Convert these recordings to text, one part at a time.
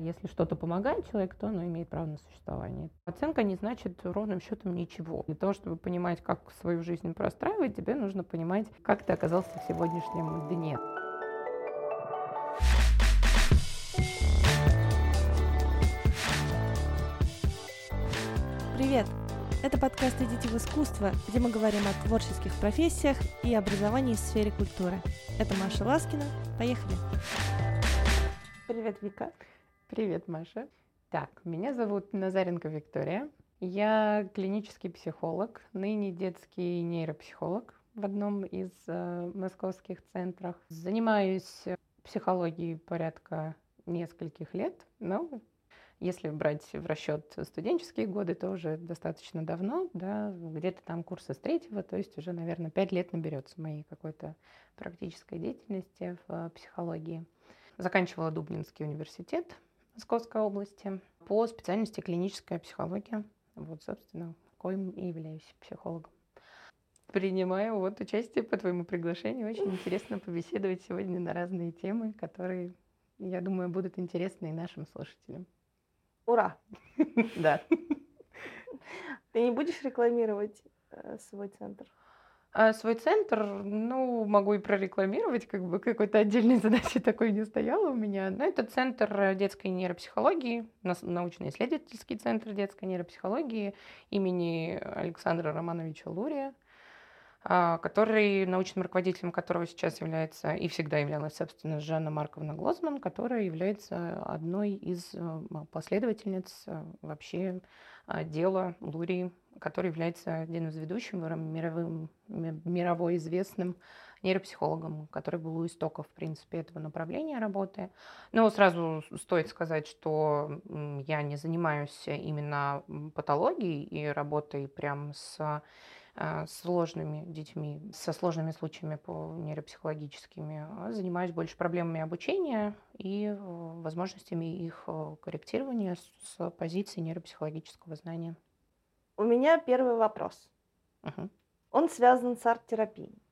Если что-то помогает человеку, то оно имеет право на существование. Оценка не значит ровным счетом ничего. Для того, чтобы понимать, как свою жизнь простраивать, тебе нужно понимать, как ты оказался в сегодняшнем дне. Привет! Это подкаст «Идите в искусство», где мы говорим о творческих профессиях и образовании в сфере культуры. Это Маша Ласкина. Поехали! Привет, Вика. Привет, Маша. Так, меня зовут Назаренко Виктория. Я клинический психолог, ныне детский нейропсихолог в одном из э, московских центров. Занимаюсь психологией порядка нескольких лет, но если брать в расчет студенческие годы, то уже достаточно давно, да, где-то там курса с третьего, то есть уже, наверное, пять лет наберется моей какой-то практической деятельности в психологии. Заканчивала Дубнинский университет, Московской области по специальности клиническая психология. Вот, собственно, коим и являюсь психологом. Принимаю вот участие по твоему приглашению. Очень интересно побеседовать сегодня на разные темы, которые, я думаю, будут интересны и нашим слушателям. Ура! Да. Ты не будешь рекламировать э, свой центр? А свой центр, ну, могу и прорекламировать, как бы какой-то отдельной задачи такой не стояло у меня. Но это центр детской нейропсихологии, научно-исследовательский центр детской нейропсихологии имени Александра Романовича Лурия, который, научным руководителем которого сейчас является и всегда являлась, собственно, Жанна Марковна Глозман, которая является одной из э, последовательниц э, вообще а, дела Лурии который является одним из ведущих мировым, мировой известным нейропсихологом, который был у истоков, в принципе, этого направления работы. Но сразу стоит сказать, что я не занимаюсь именно патологией и работой прям с а, сложными детьми, со сложными случаями по нейропсихологическими, а занимаюсь больше проблемами обучения и возможностями их э, корректирования с позиции нейропсихологического знания. У меня первый вопрос. Угу. Он связан с арт-терапией.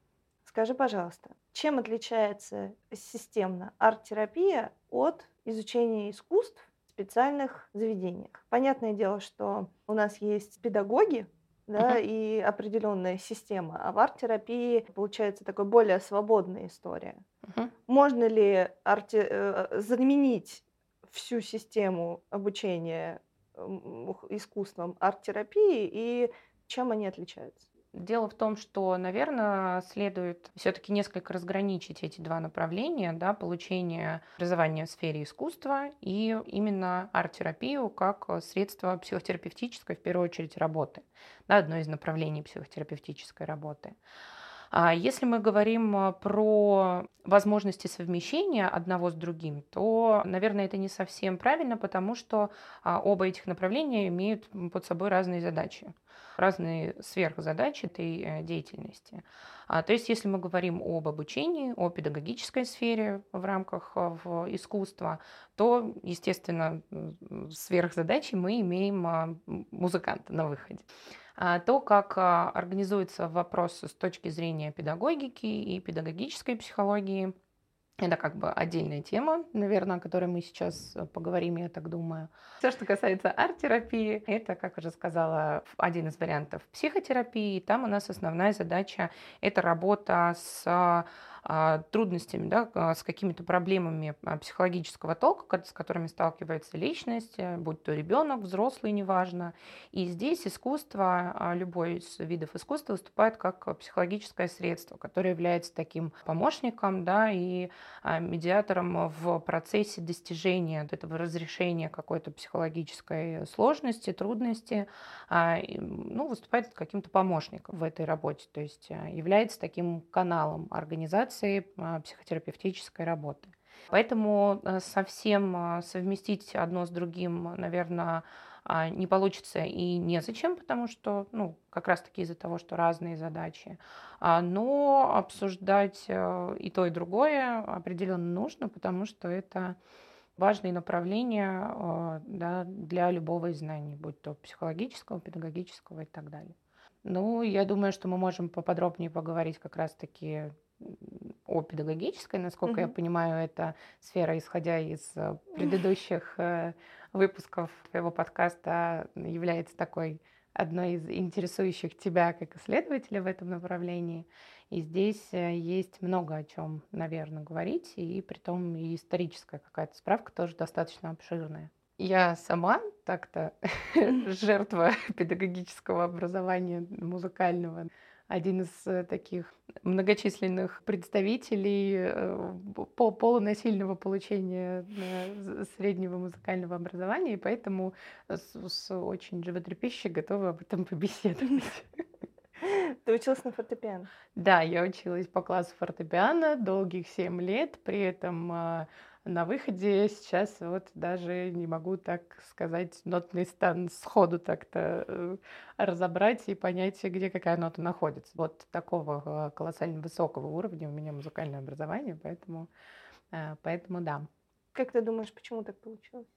Скажи, пожалуйста, чем отличается системно арт-терапия от изучения искусств в специальных заведениях? Понятное дело, что у нас есть педагоги, да, uh-huh. и определенная система. А в арт-терапии получается такая более свободная история. Uh-huh. Можно ли арти- э, заменить всю систему обучения искусством арт-терапии и чем они отличаются? Дело в том, что, наверное, следует все-таки несколько разграничить эти два направления, да, получение образования в сфере искусства и именно арт-терапию как средство психотерапевтической, в первую очередь, работы, да, одно из направлений психотерапевтической работы. А если мы говорим а, про возможности совмещения одного с другим, то, наверное, это не совсем правильно, потому что а, оба этих направления имеют под собой разные задачи, разные сверхзадачи этой э, деятельности. То есть, если мы говорим об обучении, о педагогической сфере в рамках в искусства, то, естественно, сверхзадачи мы имеем музыканта на выходе. А, то, как а, организуется вопрос с точки зрения педагогики и педагогической психологии. Это как бы отдельная тема, наверное, о которой мы сейчас э, поговорим, я так думаю. Все, что касается арт-терапии, это, как уже сказала, один из вариантов психотерапии. Там у нас основная задача – это работа с а, трудностями, да, а, с какими-то проблемами а, психологического толка, с которыми сталкивается личность, э, будь то ребенок, взрослый, неважно. И здесь искусство, любой из видов искусства выступает как психологическое средство, которое является таким помощником да, и медиатором в процессе достижения этого разрешения какой-то психологической сложности, трудности, ну, выступает каким-то помощником в этой работе, то есть является таким каналом организации концепции а, психотерапевтической работы. Поэтому э, совсем а, совместить одно с другим, наверное, а, не получится и незачем, потому что, ну, как раз-таки из-за того, что разные задачи. Но обсуждать э, и то, и другое определенно нужно, потому что это важные направления да, для любого из знаний, будь то психологического, педагогического и так далее. Ну, я думаю, что мы можем поподробнее поговорить как раз-таки о педагогической, насколько я Мгм. понимаю, это сфера, исходя из э, предыдущих э, выпусков твоего подкаста, является такой одной из интересующих тебя как исследователя в этом направлении. И здесь э, есть много о чем, наверное, говорить, и при том и историческая какая-то справка тоже достаточно обширная. Я сама так-то жертва педагогического образования музыкального. Один из э, таких многочисленных представителей э, по полунасильного получения э, среднего музыкального образования, и поэтому с, с очень животрепещущей готова об этом побеседовать. Ты училась на фортепиано? Да, я училась по классу фортепиано долгих семь лет, при этом а, на выходе сейчас вот даже не могу так сказать нотный стан сходу так-то э, разобрать и понять, где какая нота находится. Вот такого а, колоссально высокого уровня у меня музыкальное образование, поэтому, э, поэтому да. Как ты думаешь, почему так получилось?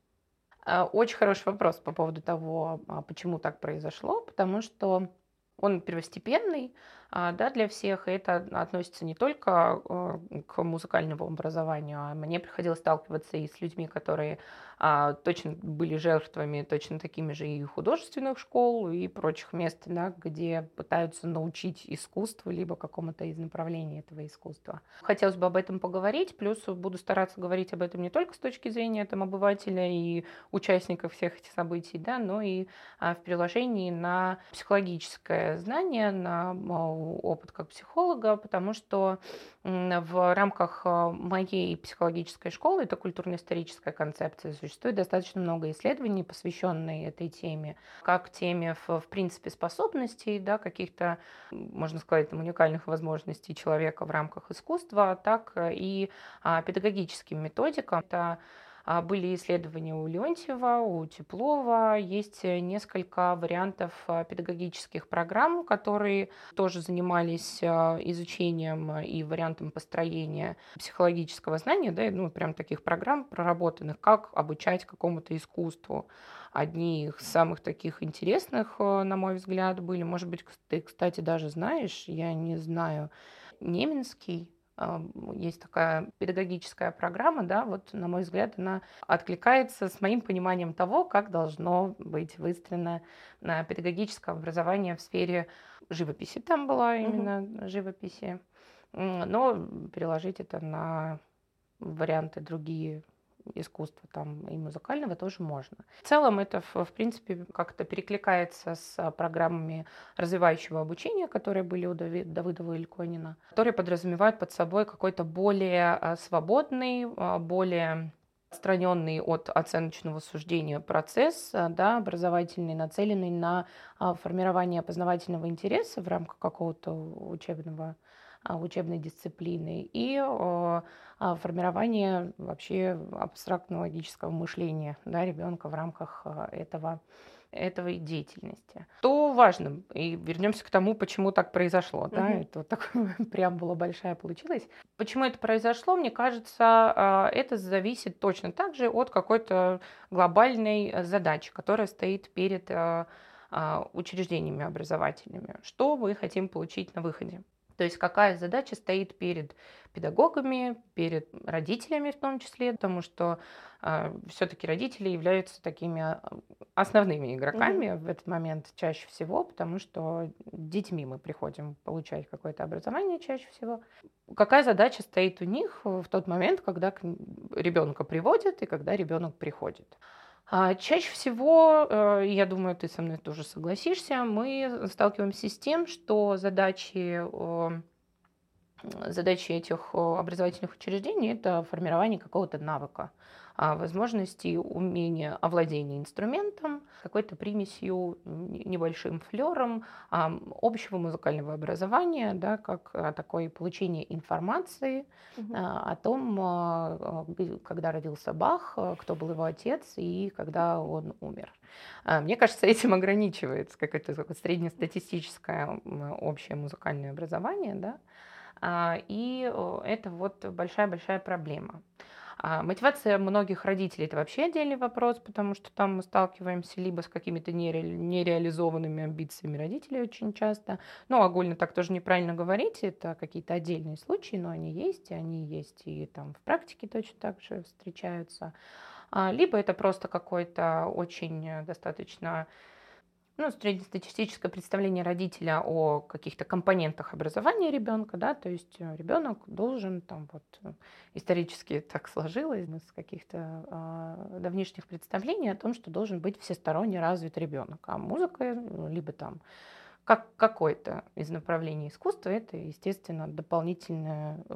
А, очень хороший вопрос по поводу того, почему так произошло, потому что он первостепенный а, да, для всех, и это относится не только а, к музыкальному образованию, а мне приходилось сталкиваться и с людьми, которые а, точно были жертвами точно такими же и художественных школ, и прочих мест, да, где пытаются научить искусству, либо какому-то из направлений этого искусства. Хотелось бы об этом поговорить, плюс буду стараться говорить об этом не только с точки зрения там, обывателя и участников всех этих событий, да, но и а, в приложении на психологическое знание, на а, опыт как психолога, потому что в рамках а, моей психологической школы, это культурно-историческая концепция, существует достаточно много исследований, посвященных этой теме, как теме, в, в принципе, способностей, да, каких-то, можно сказать, там, уникальных возможностей человека в рамках искусства, так и а, педагогическим методикам. Это а, были исследования у Леонтьева, у Теплова. Есть э, несколько вариантов а, педагогических программ, которые тоже занимались а, изучением и вариантом построения психологического знания, да, ну, прям таких программ проработанных, как обучать какому-то искусству. Одни из самых таких интересных, на мой взгляд, были, может быть, ты, кстати, даже знаешь, я не знаю, Неменский, есть такая педагогическая программа, да, вот, на мой взгляд, она откликается с моим пониманием того, как должно быть выстроено педагогическое образование в сфере живописи. Там была именно угу. живописи. Но переложить это на варианты другие искусства там и музыкального тоже можно. В целом это, в, принципе, как-то перекликается с программами развивающего обучения, которые были у Давыдова и Ильконина, которые подразумевают под собой какой-то более а, свободный, а, более отстраненный от оценочного суждения процесс, а, да, образовательный, нацеленный на формирование познавательного интереса в рамках какого-то учебного учебной дисциплины и а, формирование вообще абстрактного логического мышления да, ребенка в рамках а, этого этого деятельности. То важно, и вернемся к тому, почему так произошло. Угу. Да, это вот такая преамбула большая получилась. Почему это произошло, мне кажется, а, это зависит точно так же от какой-то глобальной задачи, которая стоит перед учреждениями образовательными. Что мы хотим получить на выходе? То есть какая задача стоит перед педагогами, перед родителями в том числе, потому что э, а, все-таки родители являются такими а, основными игроками mm-hmm. в этот момент чаще всего, потому что детьми мы приходим получать какое-то образование чаще всего. Какая задача стоит у них в тот момент, когда ребенка приводят и когда ребенок приходит? А чаще всего, э, я думаю, ты со мной тоже согласишься, мы сталкиваемся с тем, что задачи, задачи этих образовательных учреждений – это формирование какого-то навыка. А, возможности умения овладения инструментом, какой-то примесью, небольшим флером а, общего музыкального образования, да, как а, такое получение информации угу. о том, когда родился Бах, кто был его отец и когда он умер. Мне кажется, этим ограничивается какое-то среднестатистическое общее музыкальное образование, да, и это вот большая-большая проблема. А мотивация многих родителей– это вообще отдельный вопрос, потому что там мы сталкиваемся либо с какими-то нере... нереализованными амбициями родителей очень часто. Ну, огульно так тоже неправильно говорить, это какие-то отдельные случаи, но они есть, и они есть и там в практике точно так же встречаются. А, либо это просто какой-то очень достаточно ну, среднестатистическое представление родителя о каких-то компонентах образования ребенка, да, то есть э, ребенок должен там вот э, исторически так сложилось с каких-то э, давнишних представлений о том, что должен быть всесторонне развит ребенок, а музыка ну, либо там как какой-то из направлений искусства, это, естественно, дополнительный э,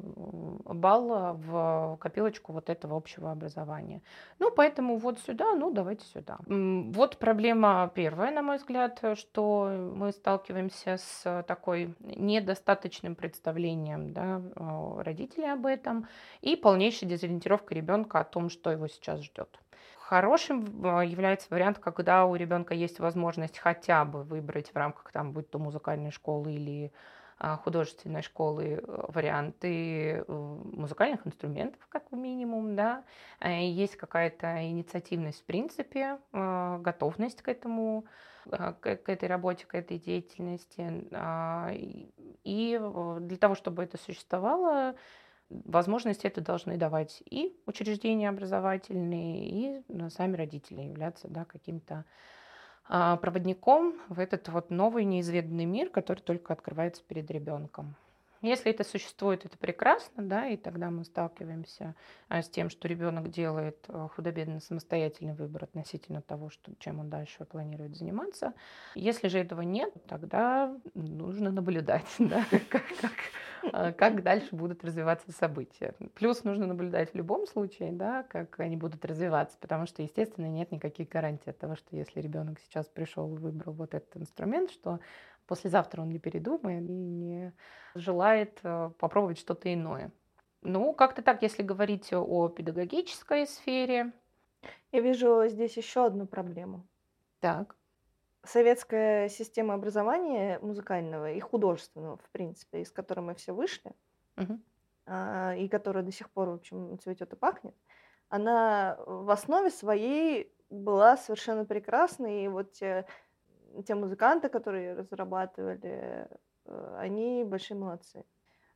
балл в копилочку вот этого общего образования. Ну, поэтому вот сюда, ну, давайте сюда. Вот проблема первая, на мой взгляд, что мы сталкиваемся с такой недостаточным представлением да, родителей об этом и полнейшей дезориентировкой ребенка о том, что его сейчас ждет. Хорошим а, является вариант, когда у ребенка есть возможность хотя бы выбрать в рамках там, будь то музыкальной школы или а, художественной школы э, варианты э, музыкальных инструментов, как минимум, да, э, есть какая-то инициативность в принципе, готовность к этому, к этой работе, к этой деятельности. А, и для того, чтобы это существовало, возможности это должны давать и учреждения образовательные, и ну, сами родители являться да, каким-то а, проводником в этот вот новый неизведанный мир, который только открывается перед ребенком. Если это существует, это прекрасно, да, и тогда мы сталкиваемся а, с тем, что ребенок делает а, худо-бедно самостоятельный выбор относительно того, что, чем он дальше планирует заниматься. Если же этого нет, тогда нужно наблюдать, да, как, как, а, как дальше будут развиваться события. Плюс нужно наблюдать в любом случае, да, как они будут развиваться, потому что, естественно, нет никаких гарантий от того, что если ребенок сейчас пришел и выбрал вот этот инструмент, что послезавтра он не передумает и не желает э, попробовать что-то иное. Ну, как-то так, если говорить о педагогической сфере. Я вижу здесь еще одну проблему. Так. Советская система образования музыкального и художественного, в принципе, из которой мы все вышли, угу. и которая до сих пор, в общем, цветет и пахнет, она в основе своей была совершенно прекрасной. И вот те те музыканты, которые разрабатывали, э, они большие молодцы.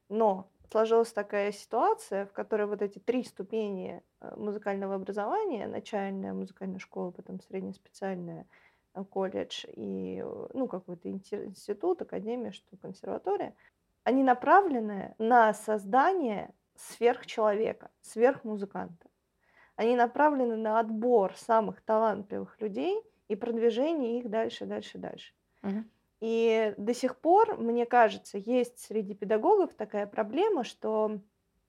Но сложилась такая ситуация, в которой вот эти три ступени э, музыкального образования, начальная музыкальная школа, потом средняя специальная э, колледж и ну, какой-то институт, академия, что консерватория, они направлены на создание сверхчеловека, сверхмузыканта. Они направлены на отбор самых талантливых людей – и продвижение их дальше, дальше, дальше. Угу. И до сих пор, мне кажется, есть среди педагогов такая проблема, что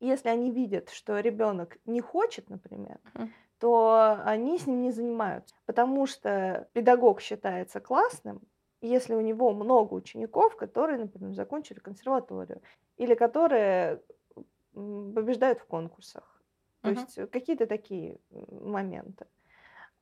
если они видят, что ребенок не хочет, например, угу. то они с ним не занимаются, потому что педагог считается классным, если у него много учеников, которые, например, закончили консерваторию или которые побеждают в конкурсах. То uh есть какие-то такие моменты.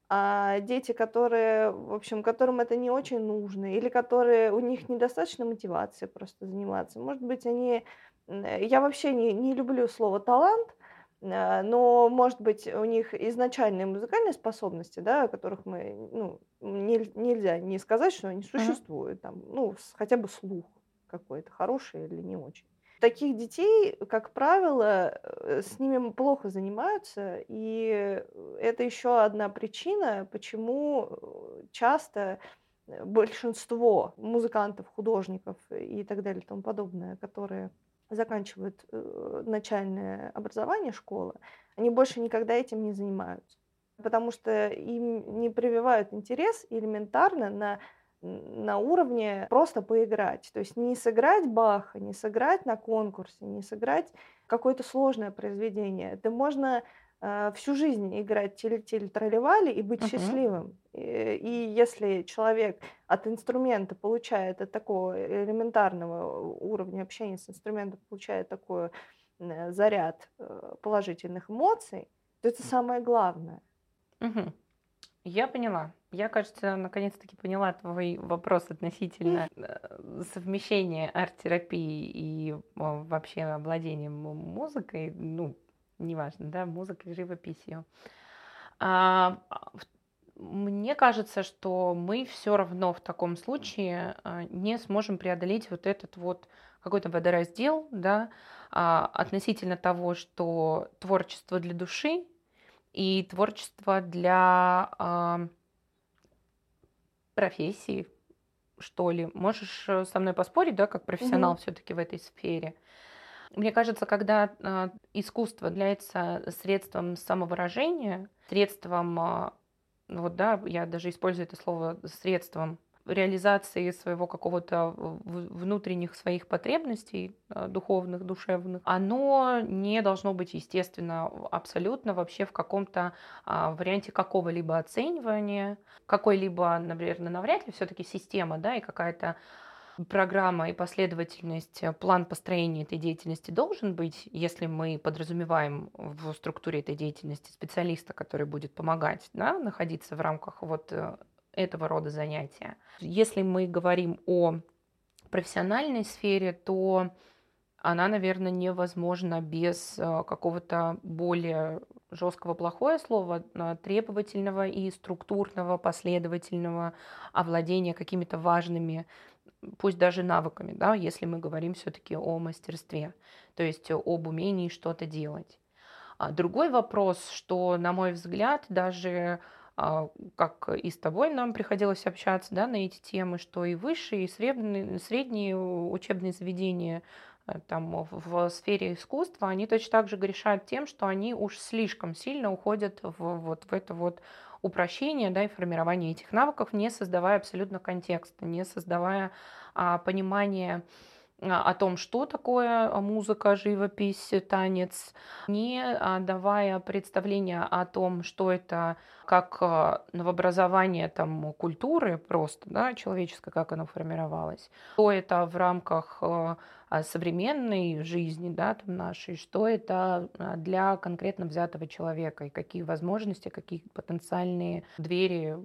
А дети, которые, в общем, которым это не очень нужно, или которые у них недостаточно мотивации просто заниматься, может быть, они... Я вообще не, не люблю слово талант, а, но, может быть, у них изначальные музыкальные способности, да, о которых мы, ну, не, нельзя не сказать, что они существуют, там, ну, хотя бы слух какой-то, хороший или не очень. Таких детей, как правило, э, с ними плохо занимаются, и это еще одна причина, почему э, часто э, большинство музыкантов, художников и так далее и тому подобное, которые заканчивают начальное образование школы, они больше никогда этим не занимаются, потому что им не прививают интерес элементарно на на уровне просто поиграть. То есть не сыграть Баха, не сыграть на конкурсе, не сыграть какое-то сложное произведение. Это можно э, всю жизнь играть теле-теле тролливали и быть uh-huh. счастливым. И, и если человек от инструмента получает от такого элементарного уровня общения с инструментом, получает такой э, заряд э, положительных эмоций, то это самое главное. Uh-huh. Я поняла. Я, кажется, наконец-таки поняла твой вопрос относительно э, совмещения арт-терапии и вообще обладения музыкой. Ну, неважно, да, музыкой, живописью. А, мне кажется, что мы все равно в таком случае а, не сможем преодолеть вот этот вот какой-то водораздел, да, а, относительно того, что творчество для души и творчество для а, профессии, что ли. Можешь э, со мной поспорить, да, как профессионал угу. все-таки в этой сфере? Мне кажется, когда э, искусство является средством самовыражения, средством, э, вот да, я даже использую это слово средством реализации своего какого-то внутренних своих потребностей э, духовных, душевных, оно не должно быть, естественно, абсолютно вообще в каком-то а, варианте какого-либо оценивания, какой-либо, наверное, навряд ли все-таки система, да, и какая-то программа и последовательность, э, план построения этой деятельности должен быть, если мы подразумеваем в структуре этой деятельности специалиста, который будет помогать да, находиться в рамках вот э, этого рода занятия. Если мы говорим о профессиональной сфере, то она, наверное, невозможна без э, какого-то более жесткого плохое слово, а, требовательного и структурного, последовательного овладения какими-то важными, пусть даже навыками, да, если мы говорим все-таки о мастерстве, то есть об умении что-то делать. А другой вопрос, что, на мой взгляд, даже как и с тобой нам приходилось общаться да, на эти темы, что и высшие, и средние, средние учебные заведения э, там, в сфере искусства, они точно так же грешат тем, что они уж слишком сильно уходят в, вот, в это вот упрощение да, и формирование этих навыков, не создавая абсолютно контекста, не создавая а, понимания а, о том, что такое а, музыка, живопись, танец, не а, давая представления о том, что это как новообразование там, культуры просто, да, человеческой, как оно формировалось, что это в рамках современной жизни да, там нашей, что это для конкретно взятого человека и какие возможности, какие потенциальные двери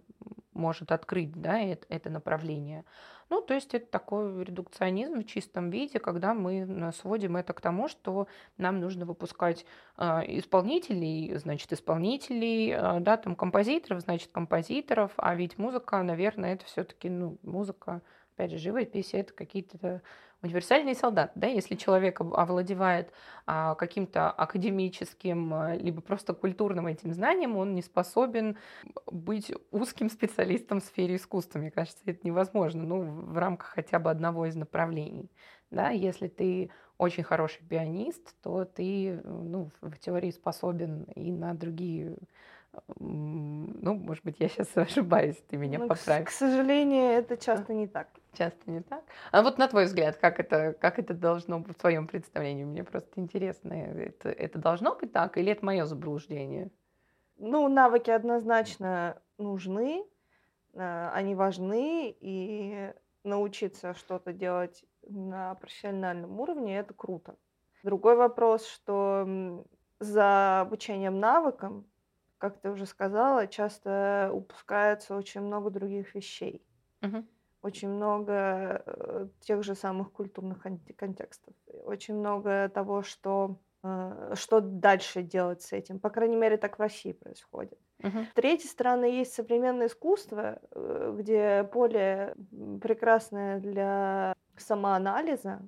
может открыть да, это, это направление. Ну, то есть это такой редукционизм в чистом виде, когда мы сводим это к тому, что нам нужно выпускать э, исполнителей, значит, исполнителей, да, там композиторов, значит, композиторов, а ведь музыка, наверное, это все-таки, ну, музыка, опять же, живопись, это какие-то универсальный солдат, да, если человек овладевает а, каким-то академическим, а, либо просто культурным этим знанием, он не способен быть узким специалистом в сфере искусства. Мне кажется, это невозможно, ну, в рамках хотя бы одного из направлений. Да, если ты очень хороший пианист, то ты ну, в теории способен и на другие ну, может быть, я сейчас ошибаюсь, ты меня ну, поправь. К, к сожалению, это часто не так. Часто не так. А вот на твой взгляд, как это, как это должно быть в твоем представлении? Мне просто интересно, это, это должно быть так или это мое заблуждение? Ну, навыки однозначно нужны, э, они важны, и научиться что-то делать на профессиональном уровне это круто. Другой вопрос, что за обучением навыкам как ты уже сказала, часто упускается очень много других вещей. Угу. Очень много э, тех же самых культурных контекстов. Очень много того, что, э, что дальше делать с этим. По крайней мере, так в России происходит. Угу. С третьей стороны, есть современное искусство, э, где поле прекрасное для самоанализа,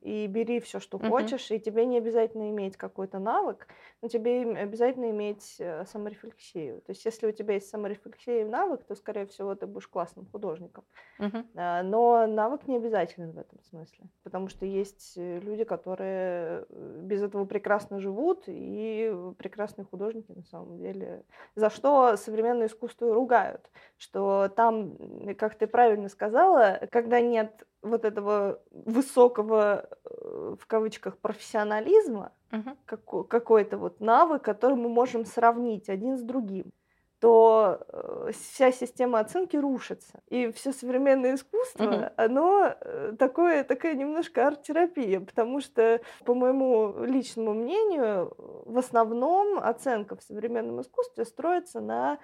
и бери все, что угу. хочешь, и тебе не обязательно иметь какой-то навык, но тебе обязательно иметь э, саморефлексию. То есть, если у тебя есть саморефлексия и навык, то, скорее всего, ты будешь классным художником. Угу. Но навык не обязателен в этом смысле, потому что есть э, люди, которые э, без этого прекрасно живут, и прекрасные художники на самом деле. За что современное искусство ругают, что там, как ты правильно сказала, когда нет вот этого высокого, э, в кавычках, профессионализма, угу. какой- какой-то вот навык, который мы можем сравнить один с другим, то э, вся система оценки рушится. И все современное искусство, угу. оно э, такое, такая немножко арт-терапия, потому что, по моему личному мнению, в основном оценка в современном искусстве строится на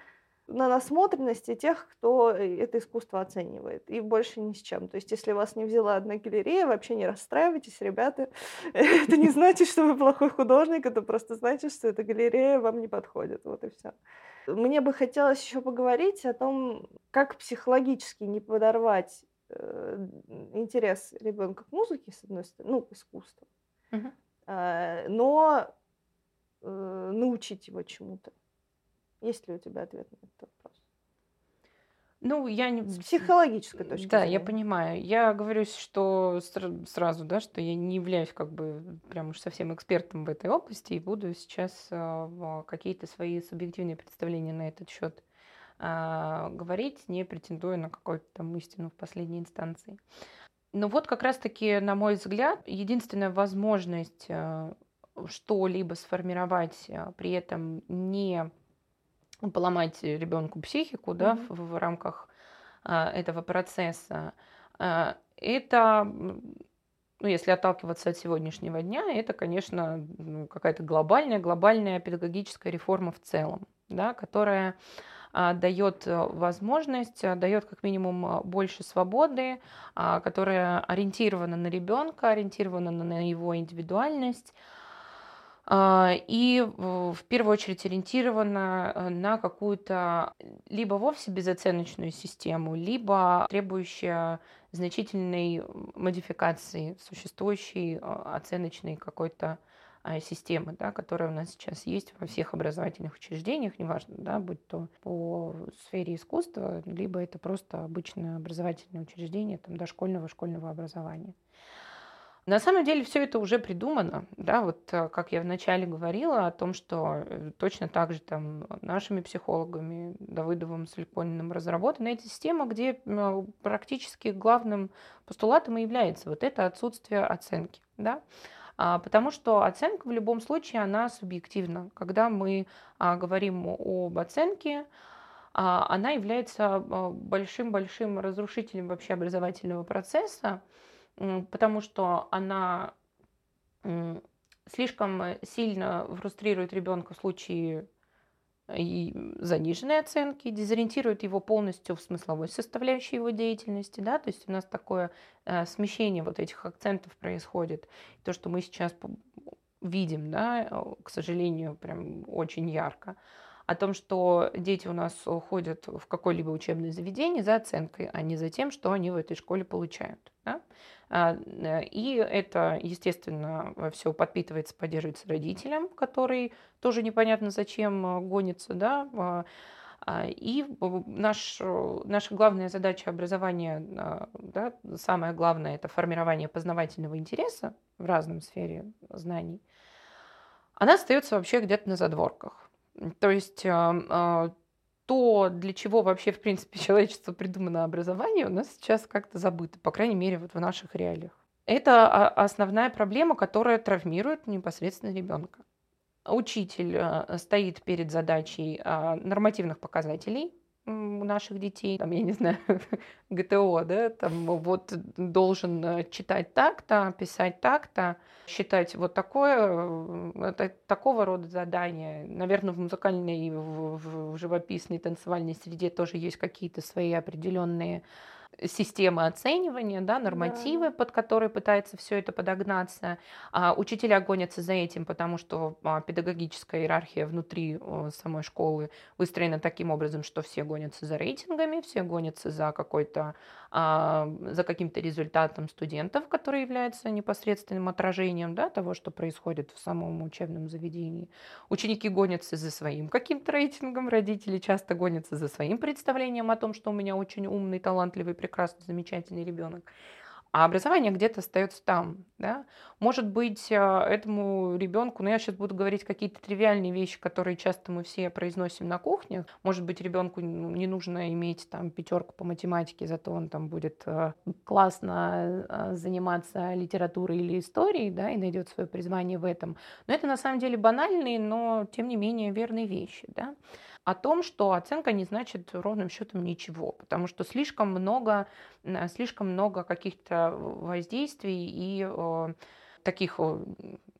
на насмотренности тех, кто э, это искусство оценивает, и больше ни с чем. То есть, если вас не взяла одна галерея, вообще не расстраивайтесь, ребята. Это не значит, что вы плохой художник, это просто значит, что эта галерея вам не подходит. Вот и все. Мне бы хотелось еще поговорить о том, как психологически не подорвать э, интерес ребенка к музыке, с одной стороны, ну, к искусству, э, но научить его чему-то. Есть ли у тебя ответ на этот вопрос? Ну, я не... С психологической точки да, зрения. я понимаю. Я говорю, что сразу, да, что я не являюсь как бы прям уж совсем экспертом в этой области и буду сейчас э, какие-то свои субъективные представления на этот счет э, говорить, не претендуя на какую-то там истину в последней инстанции. Но вот как раз-таки, на мой взгляд, единственная возможность э, что-либо сформировать, при этом не поломать ребенку психику, mm-hmm. да, в, в рамках а, этого процесса. А, это, ну, если отталкиваться от сегодняшнего дня, это, конечно, ну, какая-то глобальная, глобальная педагогическая реформа в целом, да, которая а, дает возможность, а, дает как минимум больше свободы, а, которая ориентирована на ребенка, ориентирована на его индивидуальность, и в первую очередь ориентирована э, на какую-то либо вовсе безоценочную систему, либо требующая значительной модификации существующей а, оценочной какой-то а, системы, да, которая у нас сейчас есть во всех образовательных учреждениях, неважно, да, будь то по сфере искусства, либо это просто обычное образовательное учреждение там, дошкольного школьного образования. На самом деле все это уже придумано, да, вот э, как я вначале говорила о том, что э, точно так же там нашими психологами Давыдовым, Сулькониным разработана эта система, где практически главным постулатом и является вот это отсутствие оценки, да, а, потому что оценка в любом случае, она субъективна. Когда мы а, говорим об оценке, а, она является большим-большим разрушителем вообще образовательного процесса, потому что она слишком сильно фрустрирует ребенка в случае э, и заниженной оценки, дезориентирует его полностью в смысловой составляющей его деятельности, да, то есть у нас такое э, смещение вот этих акцентов происходит. То, что мы сейчас видим, да, к сожалению, прям очень ярко, о том, что дети у нас ходят в какое-либо учебное заведение за оценкой, а не за тем, что они в этой школе получают. Да? А, э, и это, естественно, все подпитывается, поддерживается родителям, который тоже непонятно зачем э, гонится, да, а, а, и наш, наша главная задача образования, да, самое главное, это формирование познавательного интереса в разном сфере знаний, она остается вообще где-то на задворках. То есть то, для чего вообще, в принципе, человечество придумано образование, у нас сейчас как-то забыто, по крайней мере, вот в наших реалиях. Это основная проблема, которая травмирует непосредственно ребенка. Учитель э, стоит перед задачей а, нормативных показателей, у наших детей, там, я не знаю, ГТО, да, там вот должен э, читать так-то, писать так-то, считать вот такое, э, это, такого рода задания. Наверное, в музыкальной, в, в живописной, танцевальной среде тоже есть какие-то свои определенные системы оценивания, да, нормативы, да. под которые пытается все это подогнаться. А учителя гонятся за этим, потому что а, педагогическая иерархия внутри а, самой школы выстроена таким образом, что все гонятся за рейтингами, все гонятся за какой-то а, за каким-то результатом студентов, который является непосредственным отражением да, того, что происходит в самом учебном заведении. Ученики гонятся за своим каким-то рейтингом, родители часто гонятся за своим представлением о том, что у меня очень умный, талантливый, прекрасный, замечательный ребенок а образование где-то остается там, да. Может быть, а, этому ребенку, ну я сейчас буду говорить какие-то тривиальные вещи, которые часто мы все произносим на кухне. Может быть, ребенку не нужно иметь там пятерку по математике, зато он там будет а, классно а, заниматься литературой или историей, да, и найдет свое призвание в этом. Но это на самом деле банальные, но тем не менее верные вещи, да о том, что оценка не значит ровным счетом ничего, потому что слишком много, слишком много каких-то воздействий и таких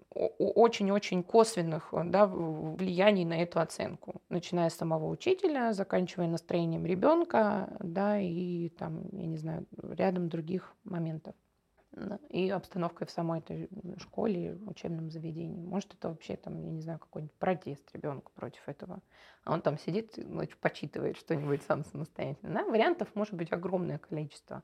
очень-очень косвенных да, влияний на эту оценку, начиная с самого учителя, заканчивая настроением ребенка, да, и там, я не знаю, рядом других моментов и обстановкой в самой этой школе, учебном заведении. Может, это вообще там, я не знаю, какой-нибудь протест ребенка против этого. А он там сидит, ночью почитывает что-нибудь сам самостоятельно. Да? Вариантов может быть огромное количество.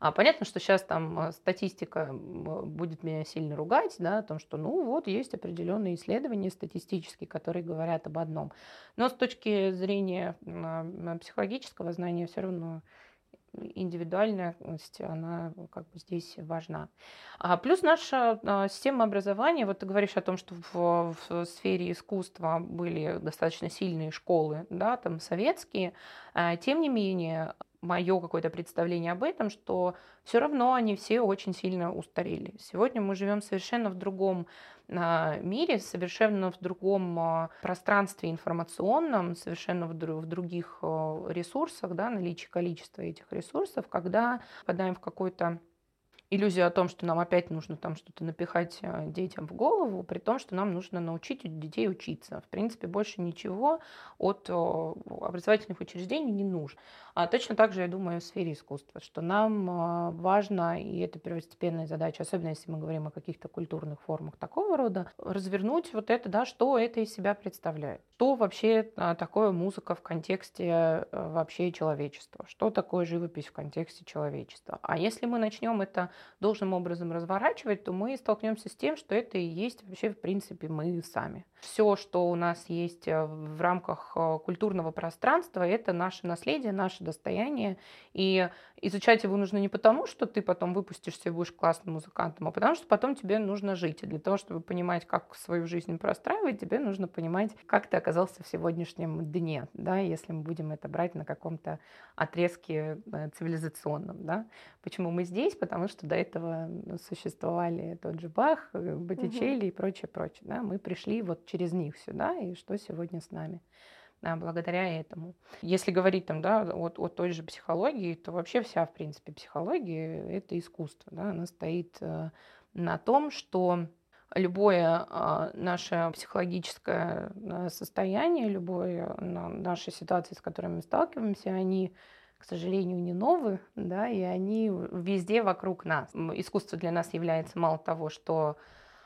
А понятно, что сейчас там э, статистика будет меня сильно ругать, да, о том, что, ну, вот есть определенные исследования статистические, которые говорят об одном. Но с точки зрения психологического знания все равно индивидуальность, она как бы здесь важна. А плюс наша а, система образования, вот ты говоришь о том, что в, в сфере искусства были достаточно сильные школы, да, там советские, а, тем не менее, мое какое-то представление об этом, что все равно они все очень сильно устарели. Сегодня мы живем совершенно в другом а, мире, совершенно в другом а, пространстве информационном, совершенно в, в других а, ресурсах, да, наличие количества этих ресурсов, когда попадаем в какой-то иллюзию о том, что нам опять нужно там что-то напихать э, детям в голову, при том, что нам нужно научить детей учиться. В принципе, больше ничего от образовательных учреждений не нужно. А точно так же, я думаю, в сфере искусства, что нам э, важно, и это первостепенная задача, особенно если мы говорим о каких-то культурных формах такого рода, развернуть вот это, да, что это из себя представляет. Что вообще э, такое музыка в контексте вообще человечества? Что такое живопись в контексте человечества? А если мы начнем это должным образом разворачивать, то мы столкнемся с тем, что это и есть вообще, в принципе, мы сами. Все, что у нас есть э, в рамках э, культурного пространства, это наше наследие, наше достояние. И изучать его нужно не потому, что ты потом выпустишься и будешь классным музыкантом, а потому что потом тебе нужно жить. И для того, чтобы понимать, как свою жизнь простраивать, тебе нужно понимать, как ты оказался в сегодняшнем дне, да, если мы будем это брать на каком-то отрезке э, цивилизационном. Да. Почему мы здесь? Потому что до этого существовали тот же Бах, Боттичелли угу. и прочее, прочее. Да. Мы пришли вот через них сюда, и что сегодня с нами благодаря этому. Если говорить там, да, о, о той же психологии, то вообще вся, в принципе, психология – это искусство. Да? Она стоит э, на том, что любое э, наше психологическое э, состояние, любое наши ситуации, с которыми мы сталкиваемся, они к сожалению, не новые, да, и они везде вокруг нас. Искусство для нас является мало того, что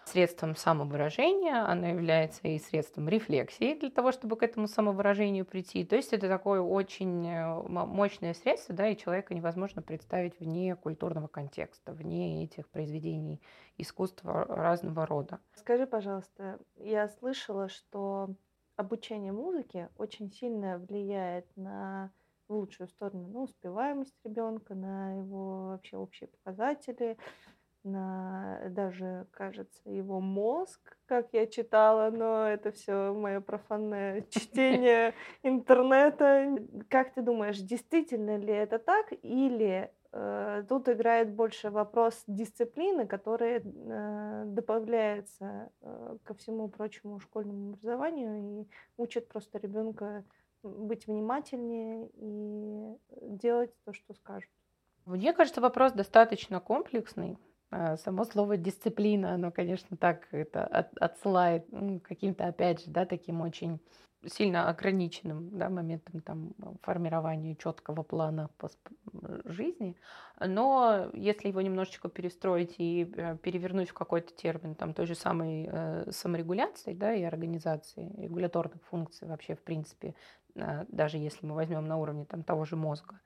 средством самовыражения, оно является и средством рефлексии для того, чтобы к этому самовыражению прийти. То есть это такое очень э, мощное средство, да, и человека невозможно представить вне культурного контекста, вне этих произведений искусства разного рода. Скажи, пожалуйста, я слышала, что обучение музыке очень сильно влияет на лучшую сторону, ну, успеваемость ребенка, на его вообще общие показатели, на даже, кажется, его мозг, как я читала, но это все мое профанное чтение интернета. Как ты думаешь, действительно ли это так, или э, тут играет больше вопрос дисциплины, которая э, добавляется э, ко всему прочему школьному образованию и учит просто ребенка быть внимательнее и делать то, что скажут? Мне кажется, вопрос достаточно комплексный. А, само слово дисциплина, оно, конечно, так это от, отсылает ну, каким-то, опять же, да, таким очень сильно ограниченным да, моментом там, формирования четкого плана по жизни. Но если его немножечко перестроить и э, перевернуть в какой-то термин там, той же самой э, саморегуляции да, и организации регуляторных функций вообще, в принципе, э, даже если мы возьмем на уровне там, того же мозга, а,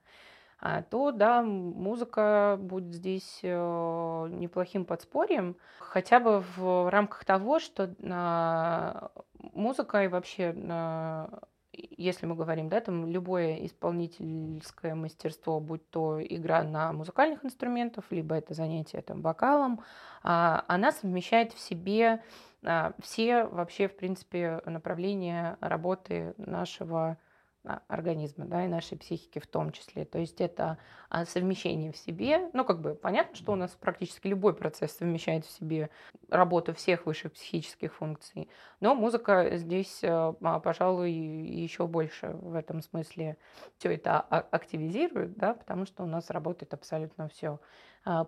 то да, музыка будет здесь э, неплохим подспорьем, хотя бы в рамках того, что а, музыка и вообще а, если мы говорим, да, там любое исполнительское мастерство, будь то игра на музыкальных инструментах, либо это занятие там вокалом, она совмещает в себе все вообще, в принципе, направления работы нашего организма, да, и нашей психики в том числе. То есть это а, совмещение в себе. Ну, как бы понятно, что у нас практически любой процесс совмещает в себе работу всех высших психических функций. Но музыка здесь, а, пожалуй, еще больше в этом смысле все это активизирует, да, потому что у нас работает абсолютно все а,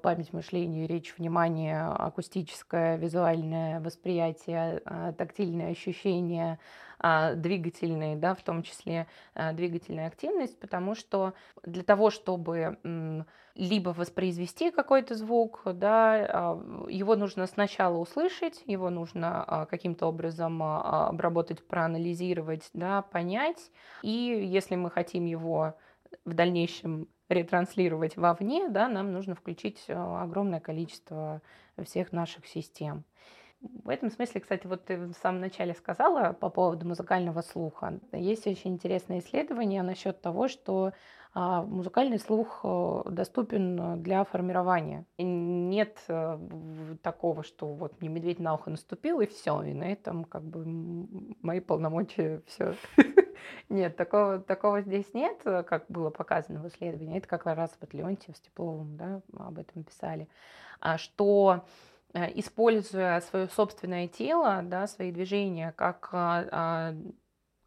память мышления, речь, внимание, акустическое, визуальное восприятие, а, тактильные ощущения, а, двигательные, да, в том числе двигательная активность, потому что для того, чтобы либо воспроизвести какой-то звук, да, его нужно сначала услышать, его нужно каким-то образом обработать, проанализировать, да, понять, и если мы хотим его в дальнейшем ретранслировать вовне, да, нам нужно включить э, огромное количество всех наших систем. В этом смысле, кстати, вот ты в самом начале сказала по поводу музыкального слуха. Есть очень интересное исследование насчет того, что музыкальный слух э, доступен для формирования. Нет э, такого, что вот мне медведь на ухо наступил и все, и на этом как бы мои полномочия все Нет, такого, такого здесь нет, э, как было показано в исследовании. Это как раз вот Леонтьев с Тепловым да, об этом писали. А что используя свое собственное тело, да, свои движения как а, а,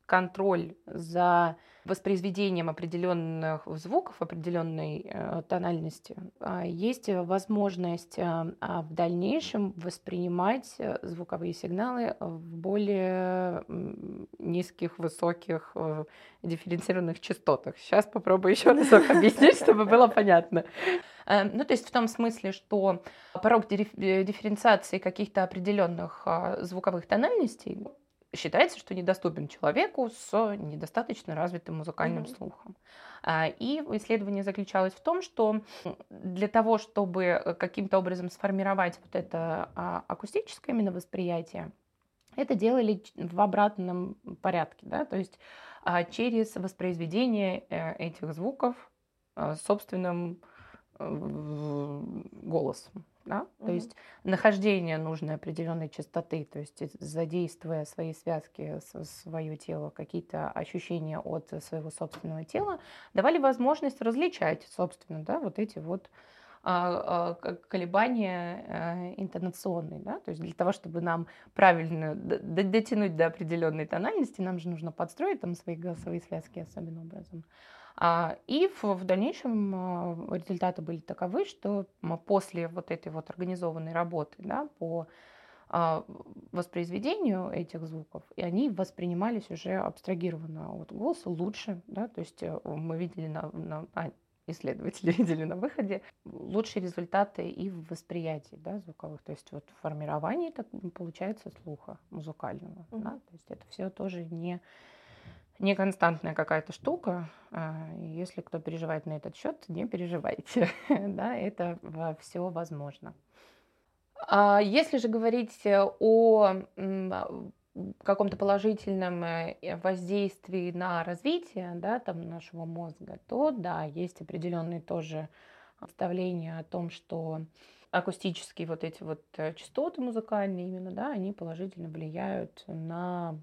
контроль за воспроизведением определенных звуков, определенной э, тональности, э, есть возможность э, а в дальнейшем воспринимать э, звуковые сигналы в более низких, высоких, дифференцированных частотах. Сейчас попробую еще разок объяснить, чтобы было понятно. Ну, то есть в том смысле, что порог дифференциации каких-то определенных звуковых тональностей считается, что недоступен человеку с недостаточно развитым музыкальным mm-hmm. слухом. А, и исследование заключалось в том, что для того, чтобы каким-то образом сформировать вот это а, акустическое именно восприятие, это делали в обратном порядке, да, то есть а, через воспроизведение э, этих звуков собственным э, голосом. Да? Угу. То есть нахождение нужной определенной частоты, то есть задействуя свои связки, свое тело, какие-то ощущения от своего собственного тела, давали возможность различать, собственно, да, вот эти вот а, а, колебания а, интонационные. Да? То есть для того, чтобы нам правильно дотянуть до определенной тональности, нам же нужно подстроить там свои голосовые связки особенным образом. А, и в дальнейшем а, результаты были таковы, что после вот этой вот организованной работы да, по а, воспроизведению этих звуков, и они воспринимались уже абстрагированно. От голоса лучше, да, то есть э, мы видели на, на а, исследователи видели на выходе лучшие результаты и в восприятии да, звуковых, то есть вот в формировании так получается слуха музыкального, mm-hmm. да, то есть это все тоже не не константная какая-то штука. А, если кто переживает на этот счет, не переживайте. да, это все возможно. А если же говорить о каком-то положительном э, воздействии на развитие да, там, нашего мозга, то да, есть определенные тоже представления о том, что акустические вот эти вот э, частоты музыкальные именно, да, они положительно влияют на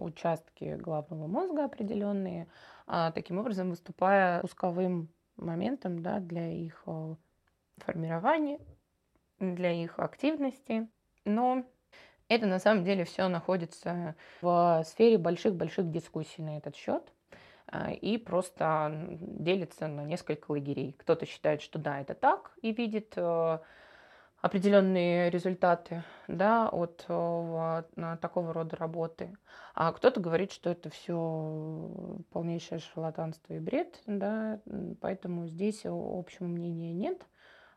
участки головного мозга определенные, а, таким образом выступая пусковым моментом да, для их э, формирования, для их активности. Но это на самом деле все находится в сфере больших-больших дискуссий на этот счет а, и просто делится на несколько лагерей. Кто-то считает, что да, это так, и видит э, определенные результаты да, от э, такого рода работы. А кто-то говорит, что это все полнейшее шарлатанство и бред, да, поэтому здесь общего мнения нет.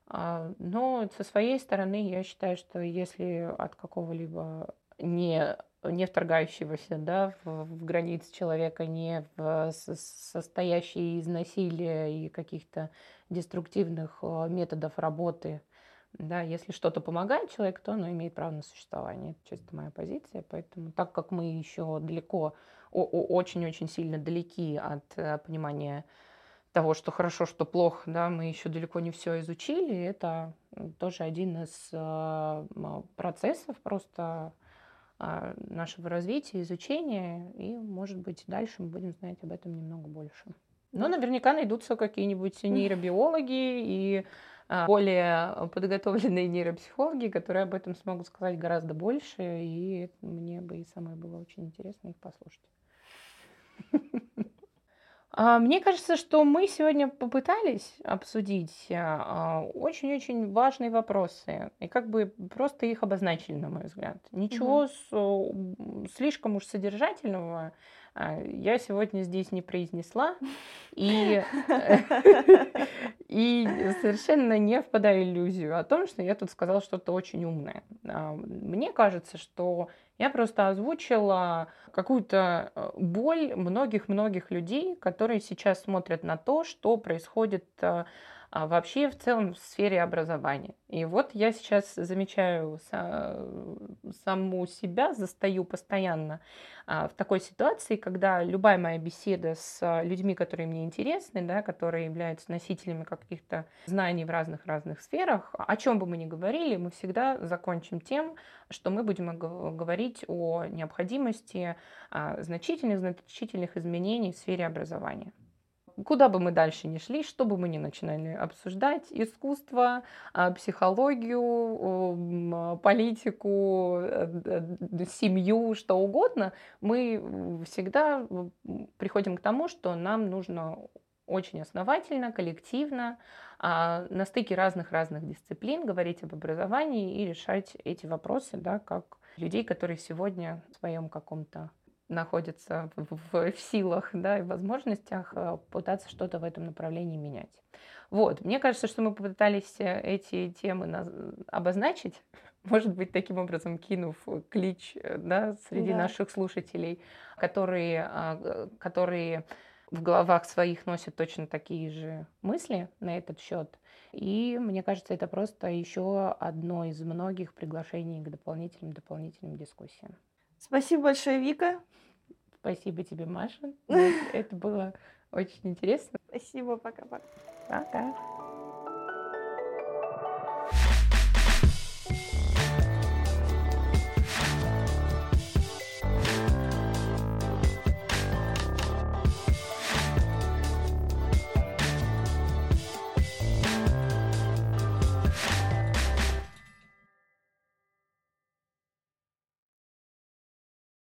А, но со своей стороны я считаю, что если от какого-либо не не вторгающегося да, в, в границы человека, не в состоящий из насилия и каких-то деструктивных э, методов работы да, если что-то помогает человеку, то оно имеет право на существование. Это чисто моя позиция. Поэтому так как мы еще далеко, очень-очень сильно далеки от э, понимания того, что хорошо, что плохо, да, мы еще далеко не все изучили. Это тоже один из э, процессов просто э, нашего развития, изучения, и, может быть, дальше мы будем знать об этом немного больше. Но наверняка найдутся какие-нибудь нейробиологи и а, более подготовленные нейропсихологи, которые об этом смогут сказать гораздо больше, и мне бы и самой было очень интересно их послушать. А, мне кажется, что мы сегодня попытались обсудить а, очень-очень важные вопросы и как бы просто их обозначили, на мой взгляд. Ничего с- слишком уж содержательного а, я сегодня здесь не произнесла и, и совершенно не впадаю в иллюзию о том, что я тут сказала что-то очень умное. А, Мне кажется, что я просто озвучила какую-то э, боль многих-многих людей, которые сейчас смотрят на то, что происходит э, а, вообще в целом в сфере образования. И вот я сейчас замечаю са- саму себя, застаю постоянно а, в такой ситуации, когда любая моя беседа с людьми, которые мне интересны, да, которые являются носителями каких-то знаний в разных-разных сферах, о чем бы мы ни говорили, мы всегда закончим тем, что мы будем говорить о необходимости а, значительных, значительных изменений в сфере образования. Куда бы мы дальше ни шли, что бы мы ни начинали обсуждать, искусство, а, психологию, а, политику, э, д- семью, что угодно, мы всегда приходим к тому, что нам нужно очень основательно, коллективно, а, на стыке разных-разных дисциплин говорить об образовании и решать эти вопросы, да, как людей, которые сегодня в своем каком-то находятся в, в- в силах да, и возможностях э, пытаться что-то в этом направлении менять. Вот, мне кажется, что мы попытались э, эти темы наз- обозначить, может быть, таким образом кинув клич э, да, среди Да. наших слушателей, которые, а, которые в головах своих носят точно такие же мысли на этот счет. И мне кажется, это просто еще одно из многих приглашений к дополнительным дополнительным дискуссиям. Спасибо большое, Вика. Спасибо тебе, Маша. Это было очень интересно. Спасибо, пока-пока. Пока.